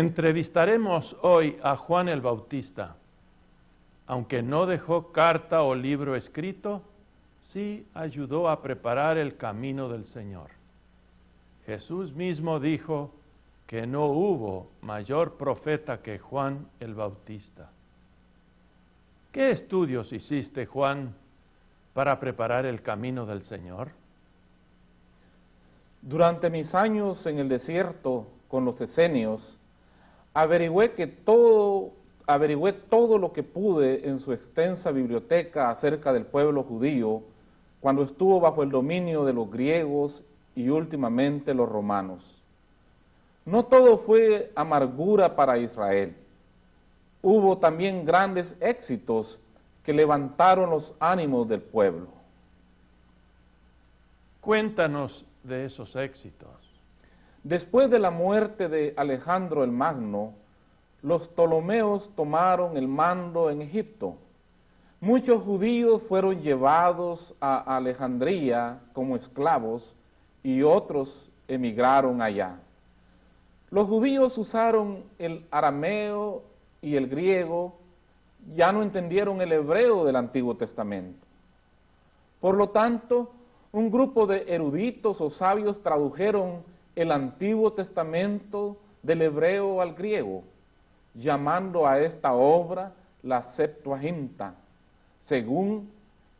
Entrevistaremos hoy a Juan el Bautista. Aunque no dejó carta o libro escrito, sí ayudó a preparar el camino del Señor. Jesús mismo dijo que no hubo mayor profeta que Juan el Bautista. ¿Qué estudios hiciste, Juan, para preparar el camino del Señor? Durante mis años en el desierto con los esenios, averigüé que todo averigüé todo lo que pude en su extensa biblioteca acerca del pueblo judío cuando estuvo bajo el dominio de los griegos y últimamente los romanos. No todo fue amargura para Israel. Hubo también grandes éxitos que levantaron los ánimos del pueblo. Cuéntanos de esos éxitos. Después de la muerte de Alejandro el Magno, los Ptolomeos tomaron el mando en Egipto. Muchos judíos fueron llevados a Alejandría como esclavos y otros emigraron allá. Los judíos usaron el arameo y el griego, ya no entendieron el hebreo del Antiguo Testamento. Por lo tanto, un grupo de eruditos o sabios tradujeron el Antiguo Testamento del hebreo al griego llamando a esta obra la Septuaginta. Según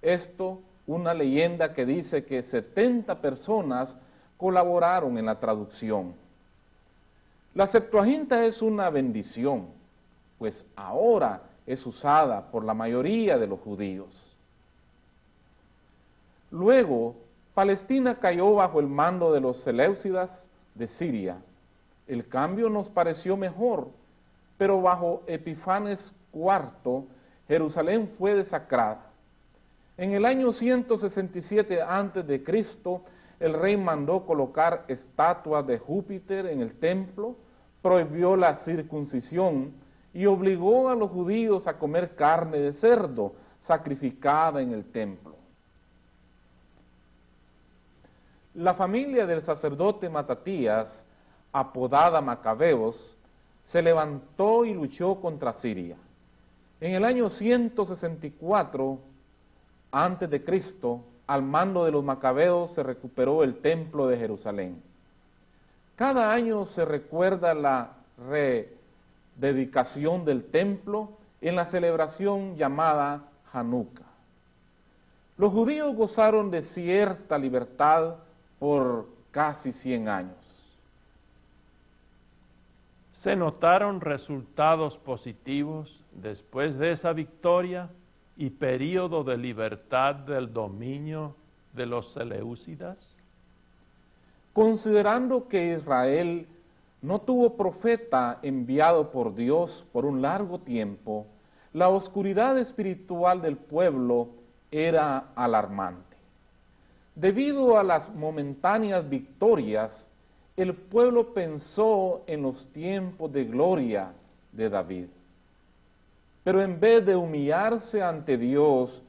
esto, una leyenda que dice que 70 personas colaboraron en la traducción. La Septuaginta es una bendición, pues ahora es usada por la mayoría de los judíos. Luego, Palestina cayó bajo el mando de los Seleucidas de Siria. El cambio nos pareció mejor pero bajo Epifanes IV, Jerusalén fue desacrada. En el año 167 a.C., el rey mandó colocar estatuas de Júpiter en el templo, prohibió la circuncisión y obligó a los judíos a comer carne de cerdo sacrificada en el templo. La familia del sacerdote Matatías, apodada Macabeos, se levantó y luchó contra Siria. En el año 164 antes de Cristo, al mando de los macabeos se recuperó el templo de Jerusalén. Cada año se recuerda la rededicación del templo en la celebración llamada Hanukkah. Los judíos gozaron de cierta libertad por casi 100 años se notaron resultados positivos después de esa victoria y periodo de libertad del dominio de los Seleucidas? Considerando que Israel no tuvo profeta enviado por Dios por un largo tiempo, la oscuridad espiritual del pueblo era alarmante. Debido a las momentáneas victorias, el pueblo pensó en los tiempos de gloria de David. Pero en vez de humillarse ante Dios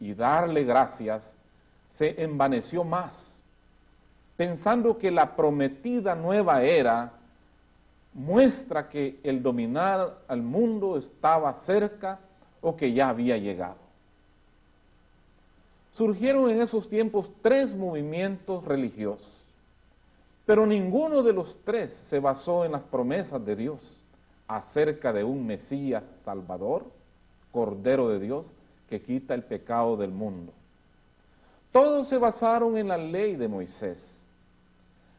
y darle gracias, se envaneció más, pensando que la prometida nueva era muestra que el dominar al mundo estaba cerca o que ya había llegado. Surgieron en esos tiempos tres movimientos religiosos pero ninguno de los tres se basó en las promesas de Dios acerca de un Mesías Salvador, Cordero de Dios, que quita el pecado del mundo. Todos se basaron en la ley de Moisés.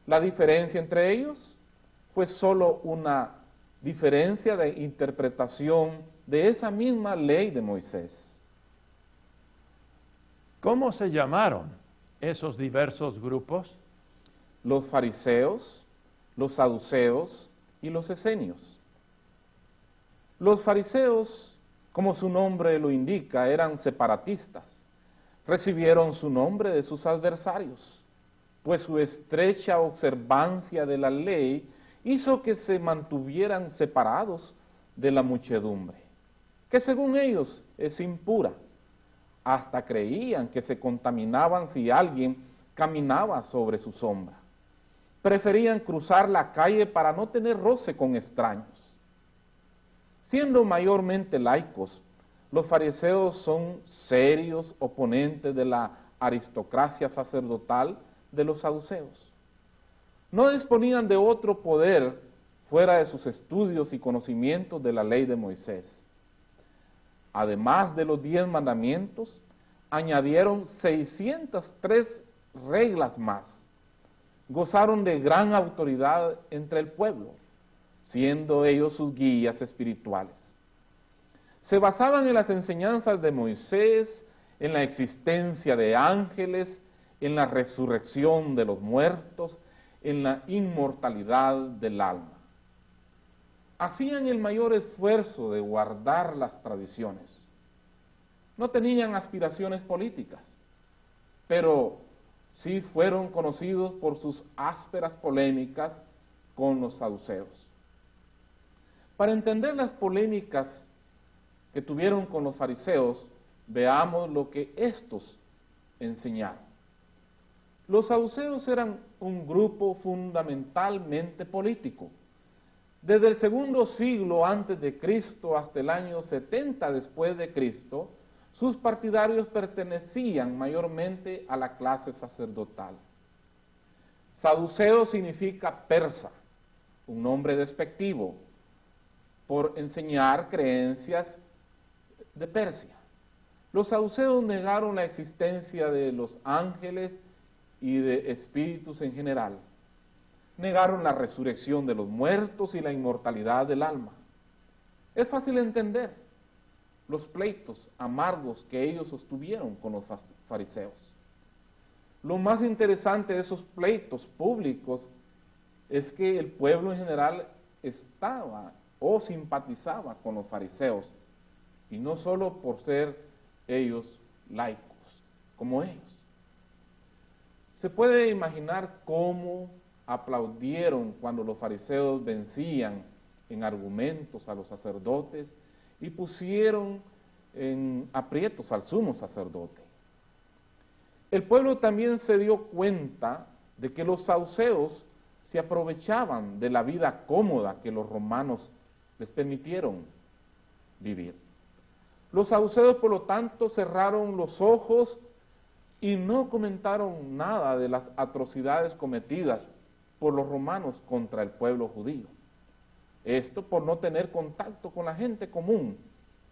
La diferencia entre ellos fue solo una diferencia de interpretación de esa misma ley de Moisés. ¿Cómo se llamaron esos diversos grupos? los fariseos, los saduceos y los esenios. Los fariseos, como su nombre lo indica, eran separatistas. Recibieron su nombre de sus adversarios, pues su estrecha observancia de la ley hizo que se mantuvieran separados de la muchedumbre, que según ellos es impura. Hasta creían que se contaminaban si alguien caminaba sobre su sombra. preferían cruzar la calle para no tener roce con extraños. Siendo mayormente laicos, los fariseos son serios oponentes de la aristocracia sacerdotal de los saduceos. No disponían de otro poder fuera de sus estudios y conocimientos de la ley de Moisés. Además de los diez mandamientos, añadieron 603 reglas más. Gozaron de gran autoridad entre el pueblo, siendo ellos sus guías espirituales. Se basaban en las enseñanzas de Moisés, en la existencia de ángeles, en la resurrección de los muertos, en la inmortalidad del alma. Hacían el mayor esfuerzo de guardar las tradiciones. No tenían aspiraciones políticas, pero sí fueron conocidos por sus ásperas polémicas con los saduceos. Para entender las polémicas que tuvieron con los fariseos, veamos lo que estos enseñaron. Los saduceos eran un grupo fundamentalmente político. Desde el segundo siglo antes de Cristo hasta el año 70 después de Cristo, sus partidarios pertenecían mayormente a la clase sacerdotal. Saduceo significa persa, un nombre despectivo, por enseñar creencias de Persia. Los saduceos negaron la existencia de los ángeles y de espíritus en general. Negaron la resurrección de los muertos y la inmortalidad del alma. Es fácil entender los pleitos amargos que ellos sostuvieron con los fariseos. Lo más interesante de esos pleitos públicos es que el pueblo en general estaba o simpatizaba con los fariseos, y no solo por ser ellos laicos, como ellos. Se puede imaginar cómo aplaudieron cuando los fariseos vencían en argumentos a los sacerdotes y pusieron en aprietos al sumo sacerdote. El pueblo también se dio cuenta de que los sauceos se aprovechaban de la vida cómoda que los romanos les permitieron vivir. Los sauceos, por lo tanto, cerraron los ojos y no comentaron nada de las atrocidades cometidas por los romanos contra el pueblo judío. Esto por no tener contacto con la gente común.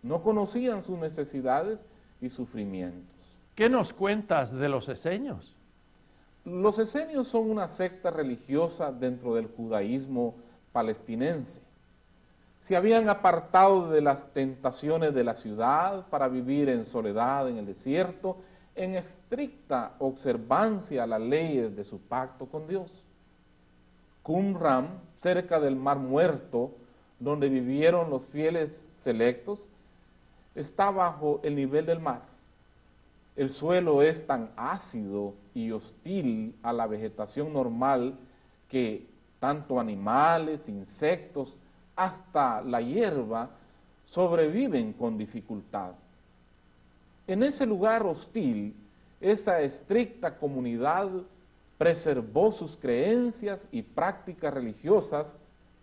No conocían sus necesidades y sufrimientos. ¿Qué nos cuentas de los esenios? Los esenios son una secta religiosa dentro del judaísmo palestinense. Se habían apartado de las tentaciones de la ciudad para vivir en soledad en el desierto en estricta observancia a las leyes de su pacto con Dios. Qumran, cerca del Mar Muerto, donde vivieron los fieles selectos, está bajo el nivel del mar. El suelo es tan ácido y hostil a la vegetación normal que tanto animales, insectos, hasta la hierba sobreviven con dificultad. En ese lugar hostil, esa estricta comunidad preservó sus creencias y prácticas religiosas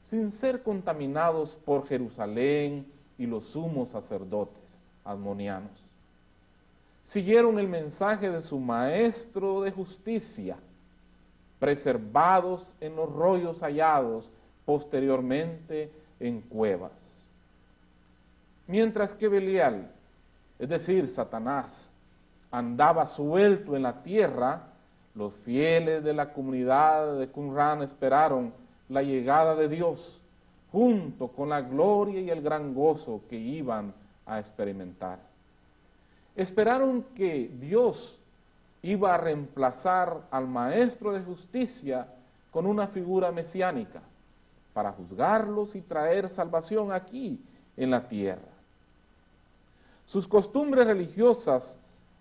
sin ser contaminados por Jerusalén y los sumos sacerdotes admonianos. Siguieron el mensaje de su maestro de justicia, preservados en los rollos hallados posteriormente en cuevas. Mientras que Belial es decir, Satanás, andaba suelto en la tierra, los fieles de la comunidad de Qumran esperaron la llegada de Dios, junto con la gloria y el gran gozo que iban a experimentar. Esperaron que Dios iba a reemplazar al Maestro de Justicia con una figura mesiánica para juzgarlos y traer salvación aquí en la tierra. Sus costumbres religiosas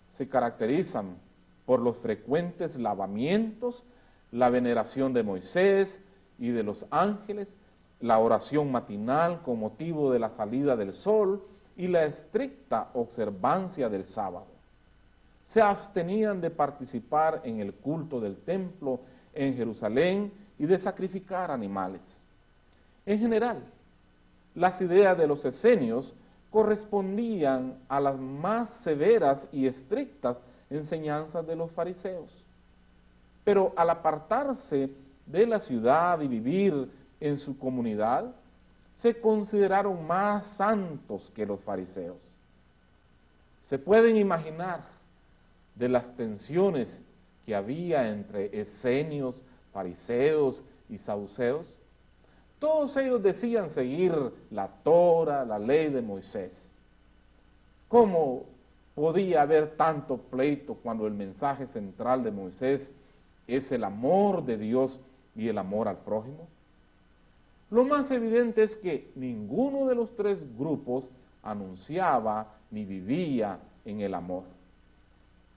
se caracterizan por los frecuentes lavamientos, la veneración de Moisés y de los ángeles, la oración matinal con motivo de la salida del sol y la estricta observancia del sábado. Se abstenían de participar en el culto del templo en Jerusalén y de sacrificar animales. En general, las ideas de los esenios correspondían a las más severas y estrictas enseñanzas de los fariseos. Pero al apartarse de la ciudad y vivir en su comunidad, se consideraron más santos que los fariseos. Se pueden imaginar de las tensiones que había entre esenios, fariseos y saduceos. Todos ellos decían seguir la Torah, la ley de Moisés. ¿Cómo podía haber tanto pleito cuando el mensaje central de Moisés es el amor de Dios y el amor al prójimo? Lo más evidente es que ninguno de los tres grupos anunciaba ni vivía en el amor.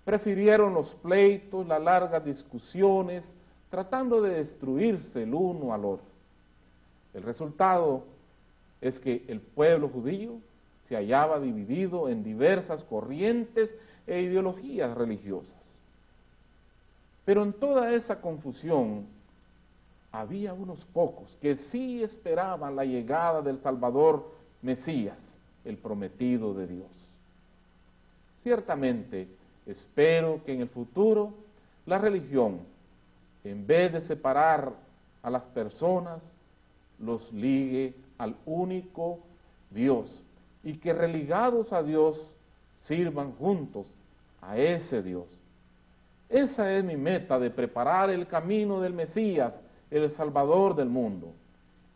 Prefirieron los pleitos, las largas discusiones, tratando de destruirse el uno al otro. El resultado es que el pueblo judío se hallaba dividido en diversas corrientes e ideologías religiosas. Pero en toda esa confusión había unos pocos que sí esperaban la llegada del Salvador Mesías, el prometido de Dios. Ciertamente, espero que en el futuro la religión, en vez de separar a las personas, los ligue al único Dios y que religados a Dios sirvan juntos a ese Dios. Esa es mi meta de preparar el camino del Mesías el Salvador del mundo.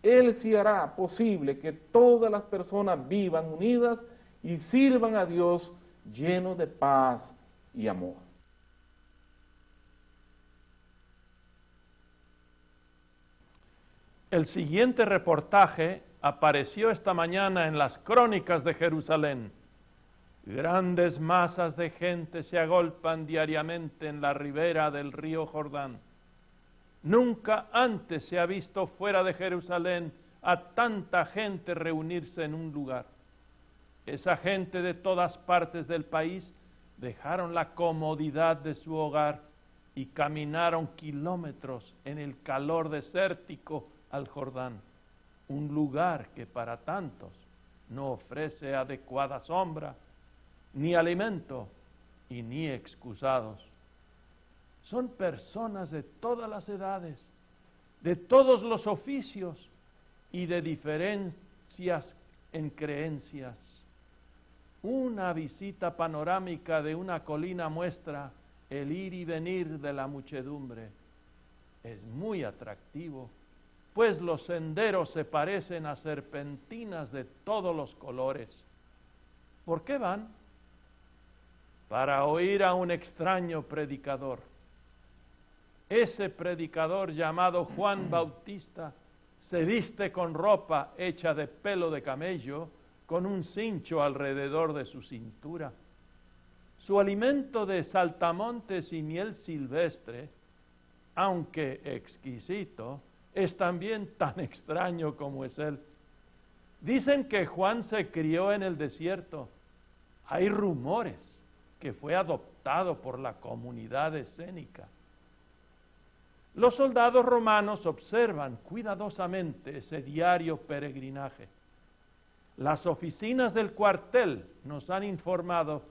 Él sí hará posible que todas las personas vivan unidas y sirvan a Dios llenos de paz y amor. El siguiente reportaje apareció esta mañana en las crónicas de Jerusalén. Grandes masas de gente se agolpan diariamente en la ribera del río Jordán Nunca antes se ha visto fuera de Jerusalén a tanta gente reunirse en un lugar. Esa gente de todas partes del país dejaron la comodidad de su hogar y caminaron kilómetros en el calor desértico al Jordán, un lugar que para tantos no ofrece adecuada sombra, ni alimento y ni excusados son personas de todas las edades, de todos los oficios y de diferencias en creencias. Una visita panorámica de una colina muestra el ir y venir de la muchedumbre. Es muy atractivo, pues los senderos se parecen a serpentinas de todos los colores. ¿Por qué van? Para oír a un extraño predicador ese predicador llamado Juan Bautista se viste con ropa hecha de pelo de camello, con un cincho alrededor de su cintura. Su alimento de saltamontes y miel silvestre, aunque exquisito, es también tan extraño como es él. Dicen que Juan se crió en el desierto. Hay rumores que fue adoptado por la comunidad escénica. Los soldados romanos observan cuidadosamente ese diario peregrinaje. Las oficinas del cuartel nos han informado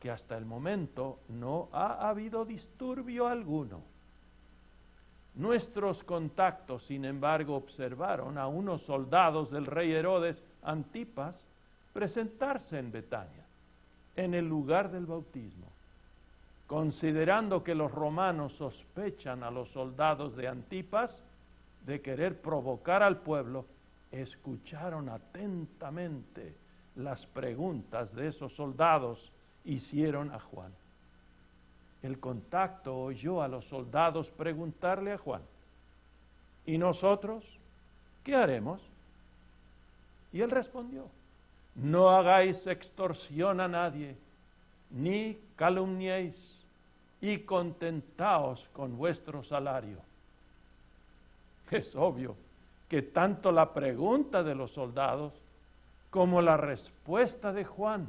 que hasta el momento no ha habido disturbio alguno. Nuestros contactos, sin embargo, observaron a unos soldados del rey Herodes Antipas presentarse en Betania, en el lugar del bautismo considerando que los romanos sospechan a los soldados de Antipas de querer provocar al pueblo, escucharon atentamente las preguntas de esos soldados, hicieron a Juan. El contacto oyó a los soldados preguntarle a Juan, ¿y nosotros qué haremos? Y él respondió, no hagáis extorsión a nadie, ni calumniéis y contentaos con vuestro salario. Es obvio que tanto la pregunta de los soldados como la respuesta de Juan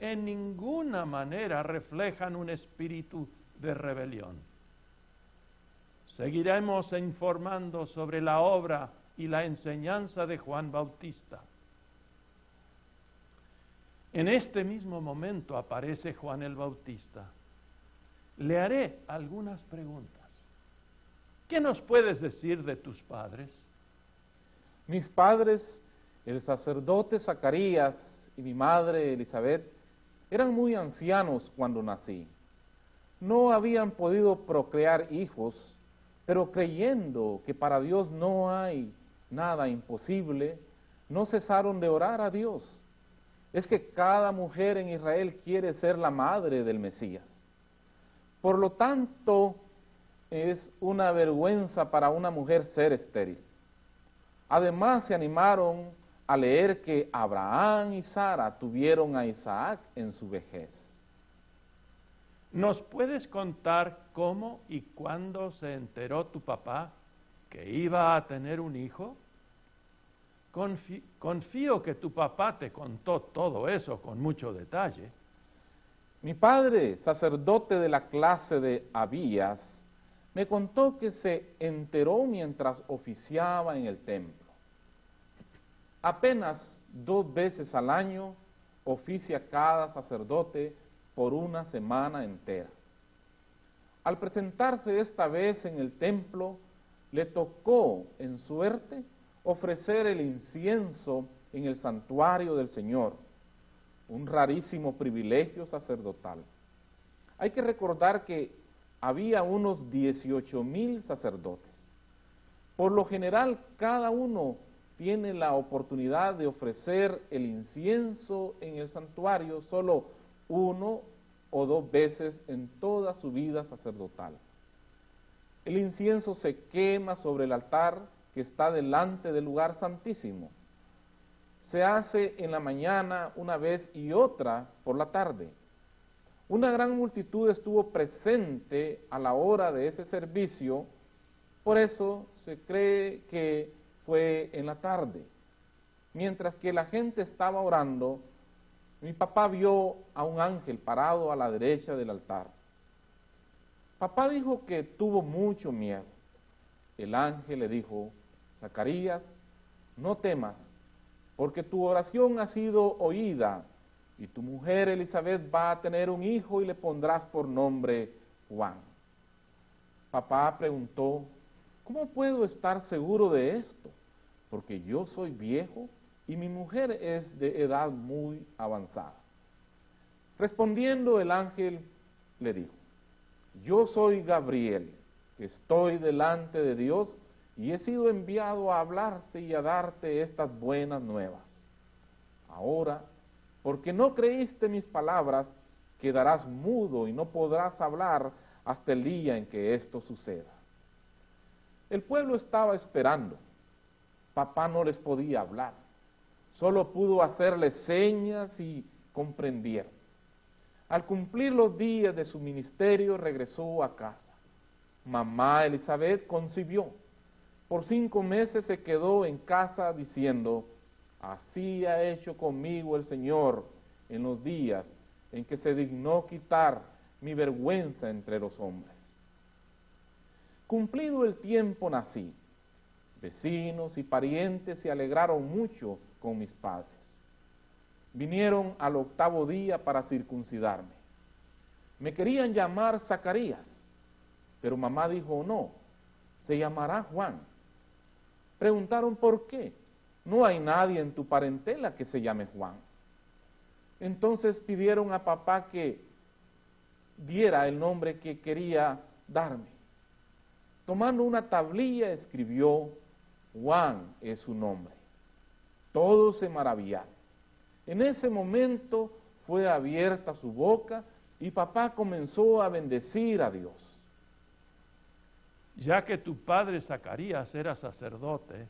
en ninguna manera reflejan un espíritu de rebelión. seguiremos informando sobre la obra y la enseñanza de Juan Bautista. En este mismo momento aparece Juan el Bautista. Le haré algunas preguntas. ¿Qué nos puedes decir de tus padres? Mis padres, el sacerdote Zacarías y mi madre Elizabeth, eran muy ancianos cuando nací. No habían podido procrear hijos, pero creyendo que para Dios no hay nada imposible, no cesaron de orar a Dios es que cada mujer en Israel quiere ser la madre del Mesías. Por lo tanto, es una vergüenza para una mujer ser estéril. Además, se animaron a leer que Abraham y Sara tuvieron a Isaac en su vejez. ¿Nos puedes contar cómo y cuándo se enteró tu papá que iba a tener un hijo? confío que tu papá te contó todo eso con mucho detalle. Mi padre, sacerdote de la clase de Abías, me contó que se enteró mientras oficiaba en el templo. Apenas dos veces al año oficia cada sacerdote por una semana entera. Al presentarse esta vez en el templo, le tocó en suerte ofrecer el incienso en el santuario del Señor, un rarísimo privilegio sacerdotal. Hay que recordar que había unos 18 mil sacerdotes. Por lo general, cada uno tiene la oportunidad de ofrecer el incienso en el santuario solo uno o dos veces en toda su vida sacerdotal. El incienso se quema sobre el altar que está delante del lugar santísimo. Se hace en la mañana una vez y otra por la tarde. Una gran multitud estuvo presente a la hora de ese servicio, por eso se cree que fue en la tarde. Mientras que la gente estaba orando, mi papá vio a un ángel parado a la derecha del altar. Papá dijo que tuvo mucho miedo. El ángel le dijo, Zacarías, no temas, porque tu oración ha sido oída, y tu mujer Elizabeth va a tener un hijo y le pondrás por nombre Juan. Papá preguntó, ¿cómo puedo estar seguro de esto? Porque yo soy viejo y mi mujer es de edad muy avanzada. Respondiendo el ángel le dijo, yo soy Gabriel, estoy delante de Dios y he sido enviado a hablarte y a darte estas buenas nuevas. Ahora, porque no creíste mis palabras, quedarás mudo y no podrás hablar hasta el día en que esto suceda. El pueblo estaba esperando. Papá no les podía hablar. Solo pudo hacerles señas y comprendieron. Al cumplir los días de su ministerio, regresó a casa. Mamá Elizabeth concibió por cinco meses se quedó en casa diciendo, así ha hecho conmigo el Señor en los días en que se dignó quitar mi vergüenza entre los hombres. Cumplido el tiempo nací. Vecinos y parientes se alegraron mucho con mis padres. Vinieron al octavo día para circuncidarme. Me querían llamar Zacarías, pero mamá dijo no, se llamará Juan. Preguntaron por qué. No hay nadie en tu parentela que se llame Juan. Entonces pidieron a papá que diera el nombre que quería darme. Tomando una tablilla escribió, Juan es su nombre. Todos se maravillaron. En ese momento fue abierta su boca y papá comenzó a bendecir a Dios ya que tu padre Zacarías era sacerdote,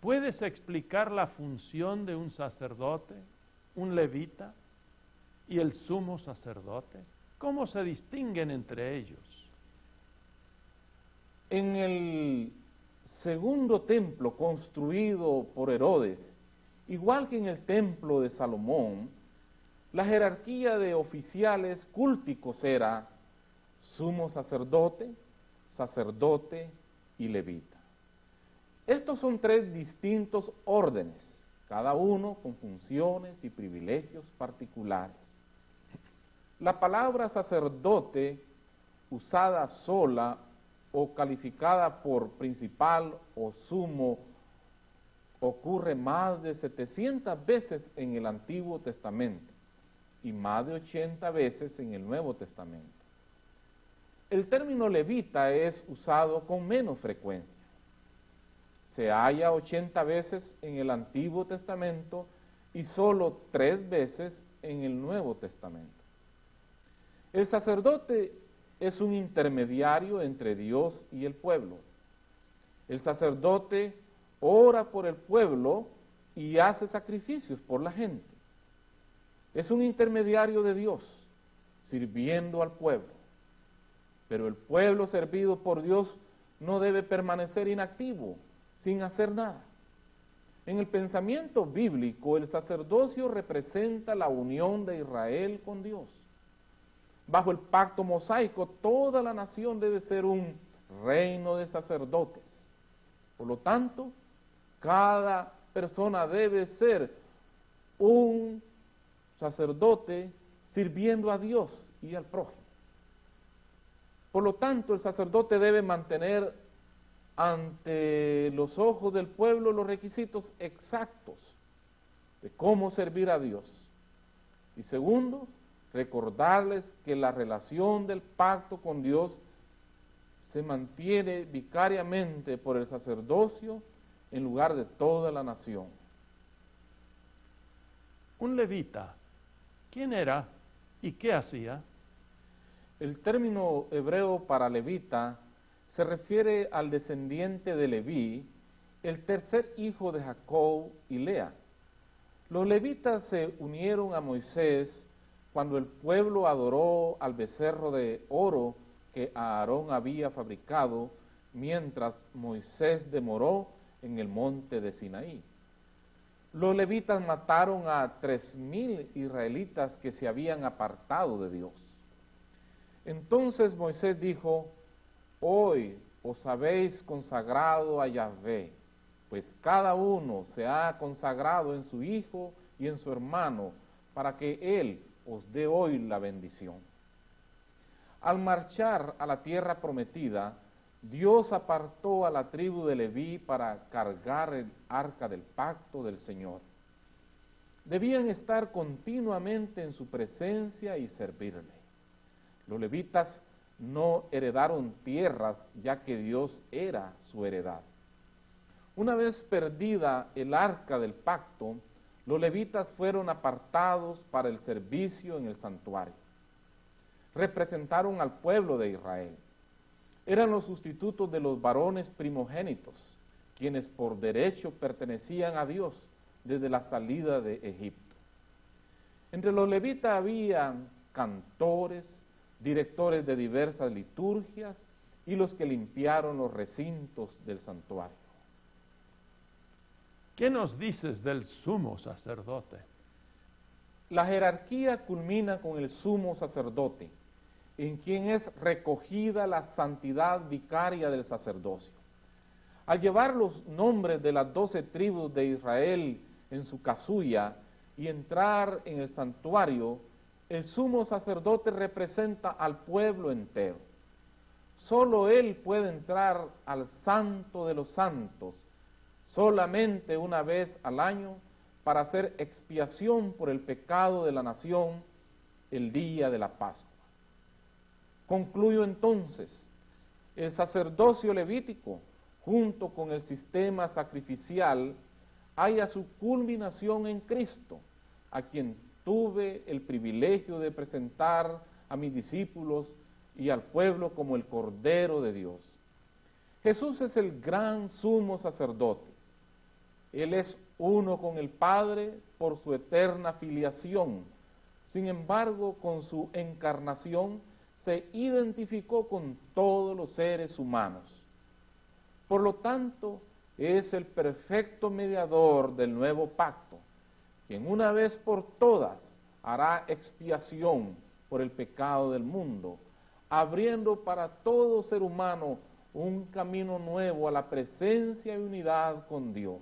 ¿puedes explicar la función de un sacerdote, un levita y el sumo sacerdote? ¿Cómo se distinguen entre ellos? En el segundo templo construido por Herodes, igual que en el templo de Salomón, la jerarquía de oficiales cúlticos era sumo sacerdote, sacerdote y levita. Estos son tres distintos órdenes, cada uno con funciones y privilegios particulares. La palabra sacerdote, usada sola o calificada por principal o sumo, ocurre más de 700 veces en el Antiguo Testamento y más de 80 veces en el Nuevo Testamento. El término levita es usado con menos frecuencia. Se halla 80 veces en el Antiguo Testamento y solo tres veces en el Nuevo Testamento. El sacerdote es un intermediario entre Dios y el pueblo. El sacerdote ora por el pueblo y hace sacrificios por la gente. Es un intermediario de Dios, sirviendo al pueblo. Pero el pueblo servido por Dios no debe permanecer inactivo, sin hacer nada. En el pensamiento bíblico, el sacerdocio representa la unión de Israel con Dios. Bajo el pacto mosaico, toda la nación debe ser un reino de sacerdotes. Por lo tanto, cada persona debe ser un sacerdote sirviendo a Dios y al prójimo. Por lo tanto, el sacerdote debe mantener ante los ojos del pueblo los requisitos exactos de cómo servir a Dios. Y segundo, recordarles que la relación del pacto con Dios se mantiene vicariamente por el sacerdocio en lugar de toda la nación. Un levita ¿Quién era y qué hacía? El término hebreo para levita se refiere al descendiente de Leví, el tercer hijo de Jacob y Lea. Los levitas se unieron a Moisés cuando el pueblo adoró al becerro de oro que Aarón había fabricado mientras Moisés demoró en el monte de Sinaí. Los levitas mataron a tres mil israelitas que se habían apartado de Dios. Entonces Moisés dijo, hoy os habéis consagrado a Yahvé, pues cada uno se ha consagrado en su hijo y en su hermano, para que él os dé hoy la bendición. Al marchar a la tierra prometida, Dios apartó a la tribu de Leví para cargar el arca del pacto del Señor. Debían estar continuamente en su presencia y servirle. Los levitas no heredaron tierras ya que Dios era su heredad. Una vez perdida el arca del pacto, los levitas fueron apartados para el servicio en el santuario. Representaron al pueblo de Israel eran los sustitutos de los varones primogénitos, quienes por derecho pertenecían a Dios desde la salida de Egipto. Entre los levitas había cantores, directores de diversas liturgias y los que limpiaron los recintos del santuario. ¿Qué nos dices del sumo sacerdote? La jerarquía culmina con el sumo sacerdote, en quien es recogida la santidad vicaria del sacerdocio. Al llevar los nombres de las doce tribus de Israel en su casulla y entrar en el santuario, el sumo sacerdote representa al pueblo entero. Solo él puede entrar al santo de los santos solamente una vez al año para hacer expiación por el pecado de la nación el día de la Pascua. Concluyo entonces, el sacerdocio levítico, junto con el sistema sacrificial, haya su culminación en Cristo, a quien tuve el privilegio de presentar a mis discípulos y al pueblo como el Cordero de Dios. Jesús es el gran sumo sacerdote. Él es uno con el Padre por su eterna filiación. Sin embargo, con su encarnación, se identificó con todos los seres humanos. Por lo tanto, es el perfecto mediador del nuevo pacto, quien una vez por todas hará expiación por el pecado del mundo, abriendo para todo ser humano un camino nuevo a la presencia y unidad con Dios.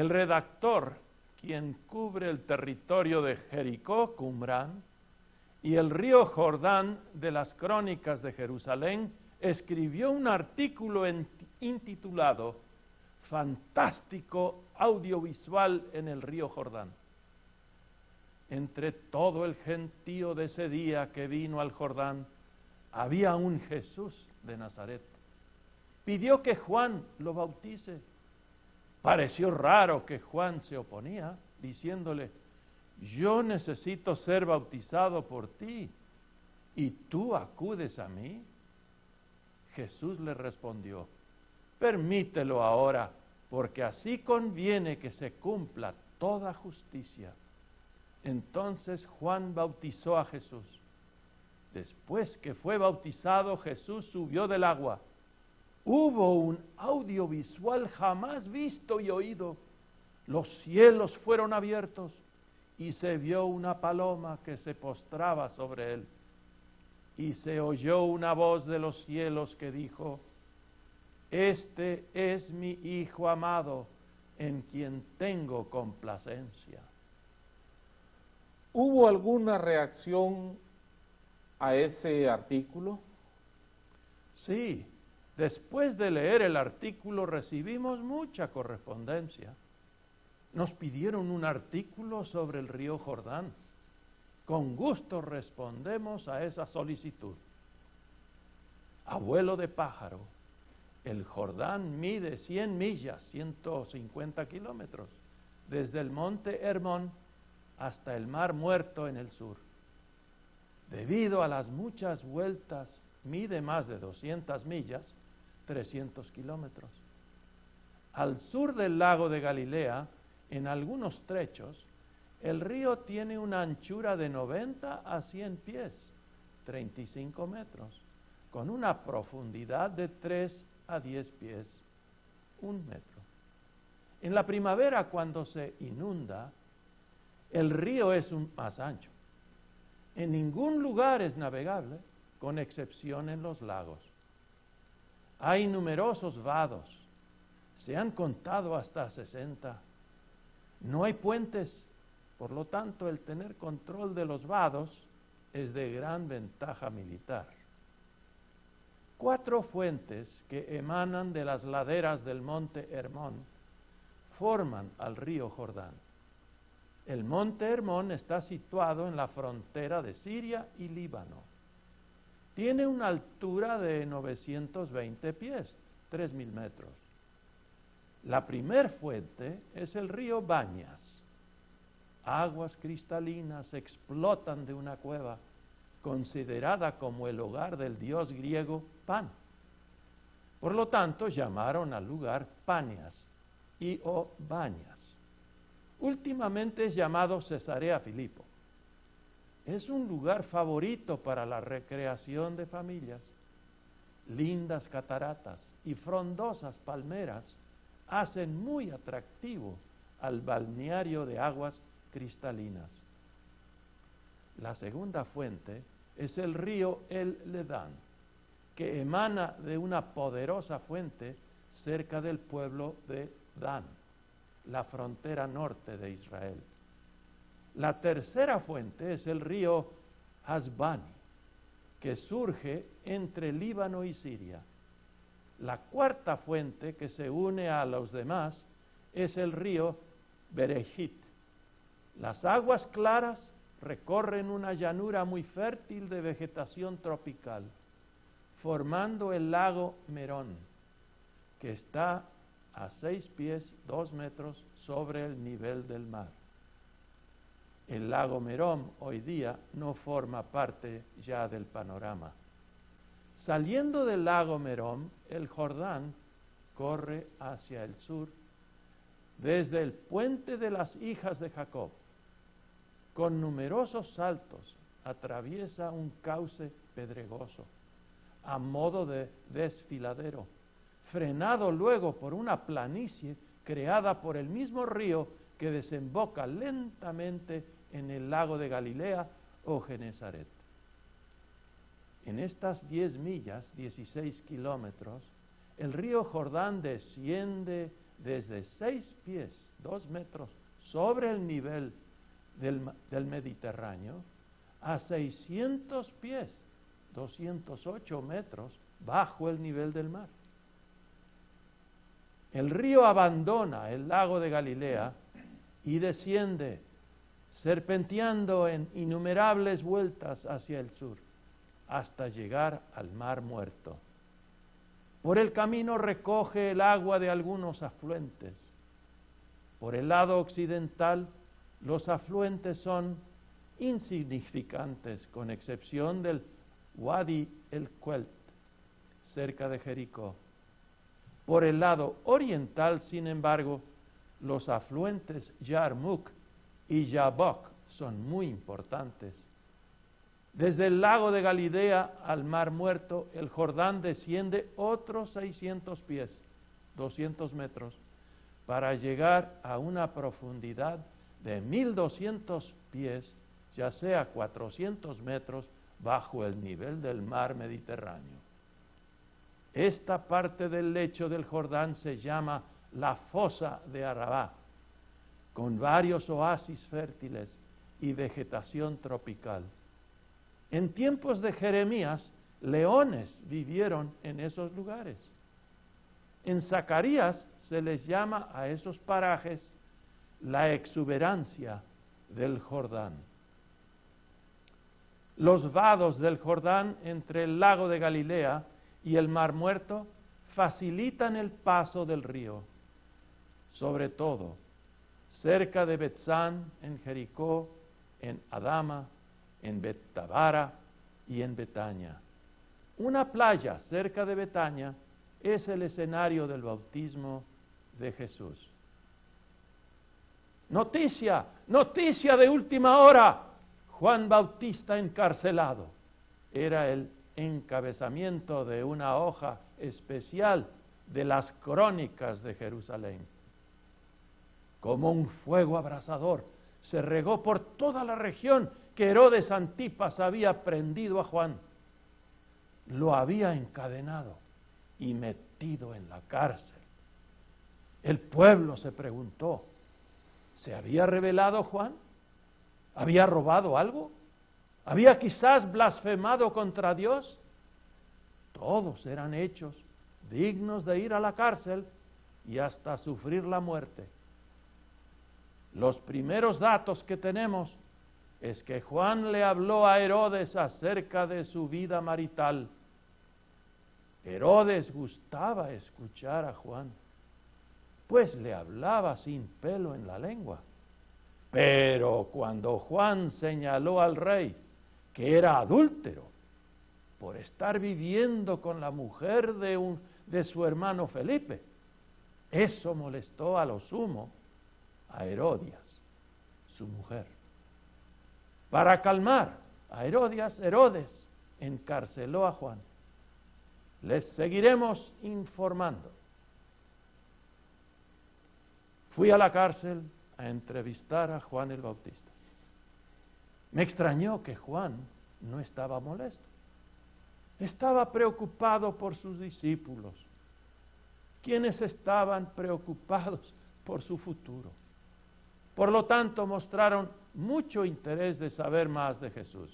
El redactor, quien cubre el territorio de Jericó, Cumrán, y el río Jordán de las crónicas de Jerusalén, escribió un artículo intitulado Fantástico audiovisual en el río Jordán. Entre todo el gentío de ese día que vino al Jordán, había un Jesús de Nazaret. Pidió que Juan lo bautice. Pareció raro que Juan se oponía, diciéndole, yo necesito ser bautizado por ti y tú acudes a mí. Jesús le respondió, permítelo ahora, porque así conviene que se cumpla toda justicia. Entonces Juan bautizó a Jesús. Después que fue bautizado, Jesús subió del agua. Hubo un audiovisual jamás visto y oído. Los cielos fueron abiertos y se vio una paloma que se postraba sobre él y se oyó una voz de los cielos que dijo, Este es mi Hijo amado, en quien tengo complacencia. ¿Hubo alguna reacción a ese artículo? Sí, después de leer el artículo recibimos mucha correspondencia. Nos pidieron un artículo sobre el río Jordán con gusto respondemos a esa solicitud. Abuelo de pájaro, el Jordán mide 100 millas, 150 kilómetros, desde el monte Hermón hasta el mar muerto en el sur. Debido a las muchas vueltas, mide más de 200 millas, 300 kilómetros. Al sur del lago de Galilea, en algunos trechos, el río tiene una anchura de 90 a 100 pies, 35 metros, con una profundidad de 3 a 10 pies, un metro. En la primavera, cuando se inunda, el río es más ancho. En ningún lugar es navegable, con excepción en los lagos. Hay numerosos vados, se han contado hasta 60. No hay puentes por lo tanto, el tener control de los vados es de gran ventaja militar. Cuatro fuentes que emanan de las laderas del monte Hermón forman al río Jordán. El monte Hermón está situado en la frontera de Siria y Líbano. Tiene una altura de 920 pies, 3.000 metros. La primer fuente es el río Bañas aguas cristalinas explotan de una cueva considerada como el hogar del dios griego Pan. Por lo tanto, llamaron al lugar Panias y o Bañas. Últimamente es llamado Cesarea Filipo. Es un lugar favorito para la recreación de familias. Lindas cataratas y frondosas palmeras hacen muy atractivo al balneario de aguas cristalinas. La segunda fuente es el río El Ledán, que emana de una poderosa fuente cerca del pueblo de Dan, la frontera norte de Israel. La tercera fuente es el río Hasbani, que surge entre Líbano y Siria. La cuarta fuente que se une a los demás es el río Berejit, las aguas claras recorren una llanura muy fértil de vegetación tropical, formando el lago Merón, que está a seis pies, dos metros sobre el nivel del mar. El lago Merón hoy día no forma parte ya del panorama. Saliendo del lago Merón, el Jordán corre hacia el sur desde el puente de las hijas de Jacob con numerosos saltos atraviesa un cauce pedregoso a modo de desfiladero, frenado luego por una planicie creada por el mismo río que desemboca lentamente en el lago de Galilea o Genezaret. En estas 10 millas, 16 kilómetros, el río Jordán desciende desde 6 pies, 2 metros, sobre el nivel del, del Mediterráneo, a 600 pies, 208 metros, bajo el nivel del mar. El río abandona el lago de Galilea y desciende, serpenteando en innumerables vueltas hacia el sur, hasta llegar al mar muerto. Por el camino recoge el agua de algunos afluentes. Por el lado occidental, los afluentes son insignificantes, con excepción del Wadi el Quelt, cerca de Jericó. Por el lado oriental, sin embargo, los afluentes Yarmuk y Yabok son muy importantes. Desde el lago de Galilea al mar muerto, el Jordán desciende otros 600 pies, 200 metros, para llegar a una profundidad de 1200 pies, ya sea 400 metros bajo el nivel del mar Mediterráneo. Esta parte del lecho del Jordán se llama la fosa de Arabá, con varios oasis fértiles y vegetación tropical. En tiempos de Jeremías, leones vivieron en esos lugares. En Zacarías se les llama a esos parajes la exuberancia del Jordán. Los vados del Jordán entre el lago de Galilea y el mar muerto facilitan el paso del río, sobre todo cerca de Betzán, en Jericó, en Adama, en Betabara y en Betania. Una playa cerca de Betania es el escenario del bautismo de Jesús. Noticia, noticia de última hora. Juan Bautista encarcelado. Era el encabezamiento de una hoja especial de las crónicas de Jerusalén. Como un fuego abrasador se regó por toda la región que Herodes Antipas había prendido a Juan. Lo había encadenado y metido en la cárcel. El pueblo se preguntó, ¿se había revelado Juan? ¿Había robado algo? ¿Había quizás blasfemado contra Dios? Todos eran hechos dignos de ir a la cárcel y hasta sufrir la muerte. Los primeros datos que tenemos es que Juan le habló a Herodes acerca de su vida marital. Herodes gustaba escuchar a Juan, pues le hablaba sin pelo en la lengua. Pero cuando Juan señaló al rey que era adúltero por estar viviendo con la mujer de, un, de su hermano Felipe, eso molestó a lo sumo a Herodias, su mujer. Para calmar a Herodias, Herodes encarceló a Juan. Les seguiremos informando. Fui a la cárcel a entrevistar a Juan el Bautista. Me extrañó que Juan no estaba molesto. Estaba preocupado por sus discípulos, quienes estaban preocupados por su futuro. Por lo tanto, mostraron mucho interés de saber más de Jesús.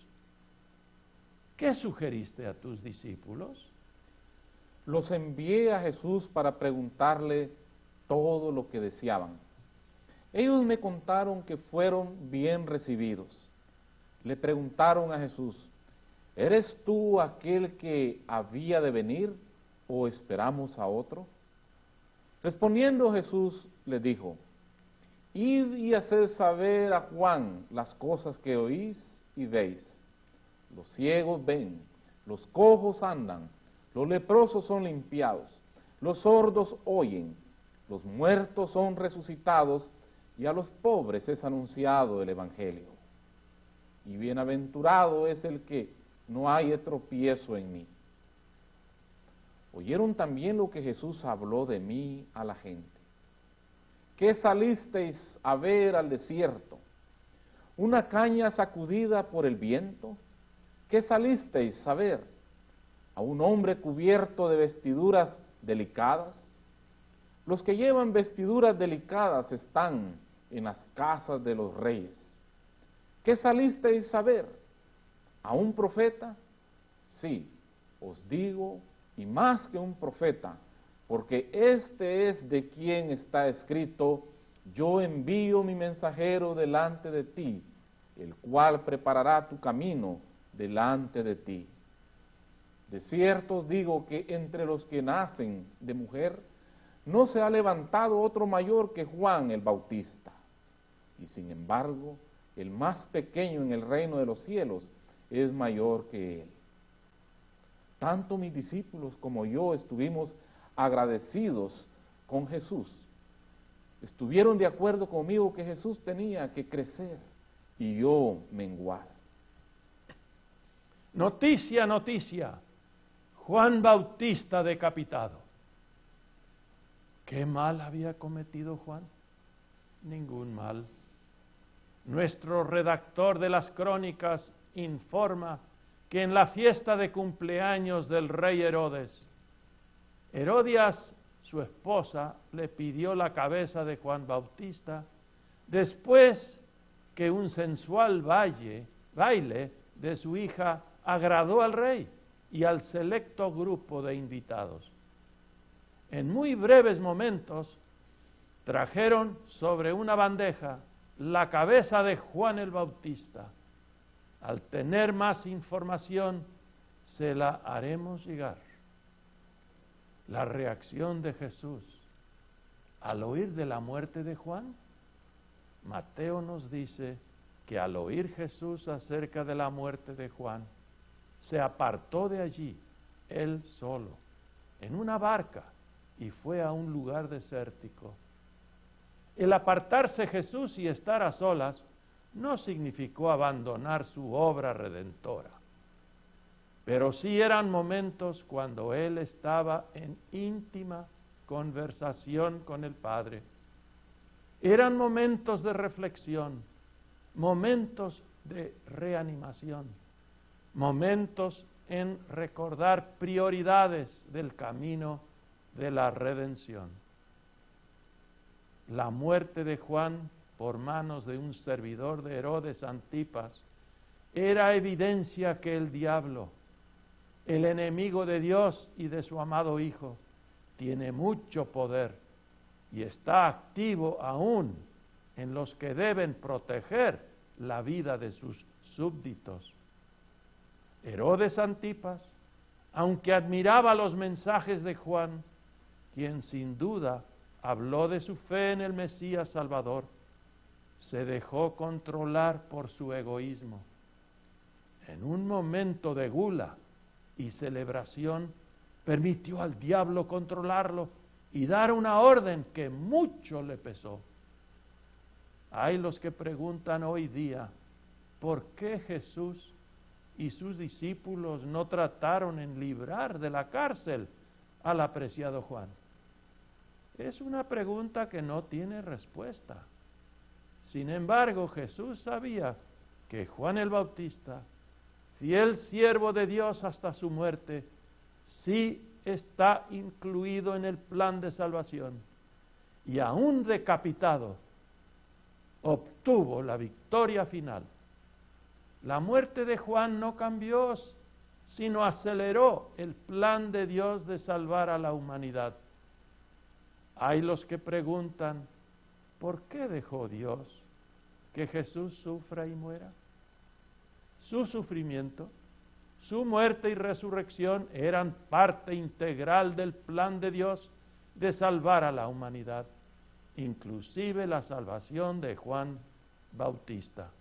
¿Qué sugeriste a tus discípulos? Los envié a Jesús para preguntarle todo lo que deseaban. Ellos me contaron que fueron bien recibidos. Le preguntaron a Jesús, ¿eres tú aquel que había de venir o esperamos a otro? Respondiendo Jesús le dijo, Id y haced saber a Juan las cosas que oís y veis. Los ciegos ven, los cojos andan, los leprosos son limpiados, los sordos oyen, los muertos son resucitados y a los pobres es anunciado el Evangelio. Y bienaventurado es el que no hay tropiezo en mí. Oyeron también lo que Jesús habló de mí a la gente. ¿Qué salisteis a ver al desierto? ¿Una caña sacudida por el viento? ¿Qué salisteis a ver? ¿A un hombre cubierto de vestiduras delicadas? Los que llevan vestiduras delicadas están en las casas de los reyes. ¿Qué salisteis a ver? ¿A un profeta? Sí, os digo, y más que un profeta, porque este es de quien está escrito, yo envío mi mensajero delante de ti, el cual preparará tu camino delante de ti. De cierto os digo que entre los que nacen de mujer, no se ha levantado otro mayor que Juan el Bautista. Y sin embargo, el más pequeño en el reino de los cielos es mayor que él. Tanto mis discípulos como yo estuvimos agradecidos con Jesús. Estuvieron de acuerdo conmigo que Jesús tenía que crecer y yo menguar. Noticia, noticia. Juan Bautista decapitado. ¿Qué mal había cometido Juan? Ningún mal. Nuestro redactor de las crónicas informa que en la fiesta de cumpleaños del rey Herodes, Herodias, su esposa, le pidió la cabeza de Juan Bautista después que un sensual baile, baile de su hija agradó al rey y al selecto grupo de invitados. En muy breves momentos trajeron sobre una bandeja la cabeza de Juan el Bautista. Al tener más información, se la haremos llegar. La reacción de Jesús al oír de la muerte de Juan, Mateo nos dice que al oír Jesús acerca de la muerte de Juan, se apartó de allí, él solo, en una barca, y fue a un lugar desértico. El apartarse Jesús y estar a solas no significó abandonar su obra redentora, pero sí eran momentos cuando él estaba en íntima conversación con el Padre. Eran momentos de reflexión, momentos de reanimación momentos en recordar prioridades del camino de la redención. La muerte de Juan por manos de un servidor de Herodes Antipas era evidencia que el diablo, el enemigo de Dios y de su amado Hijo, tiene mucho poder y está activo aún en los que deben proteger la vida de sus súbditos. Herodes Antipas, aunque admiraba los mensajes de Juan, quien sin duda habló de su fe en el Mesías Salvador, se dejó controlar por su egoísmo. En un momento de gula y celebración, permitió al diablo controlarlo y dar una orden que mucho le pesó. Hay los que preguntan hoy día, ¿por qué Jesús y sus discípulos no trataron en librar de la cárcel al apreciado Juan? Es una pregunta que no tiene respuesta. Sin embargo, Jesús sabía que Juan el Bautista, fiel siervo de Dios hasta su muerte, sí está incluido en el plan de salvación y aún decapitado, obtuvo la victoria final la muerte de Juan no cambió, sino aceleró el plan de Dios de salvar a la humanidad. Hay los que preguntan, ¿por qué dejó Dios que Jesús sufra y muera? Su sufrimiento, su muerte y resurrección eran parte integral del plan de Dios de salvar a la humanidad, inclusive la salvación de Juan Bautista.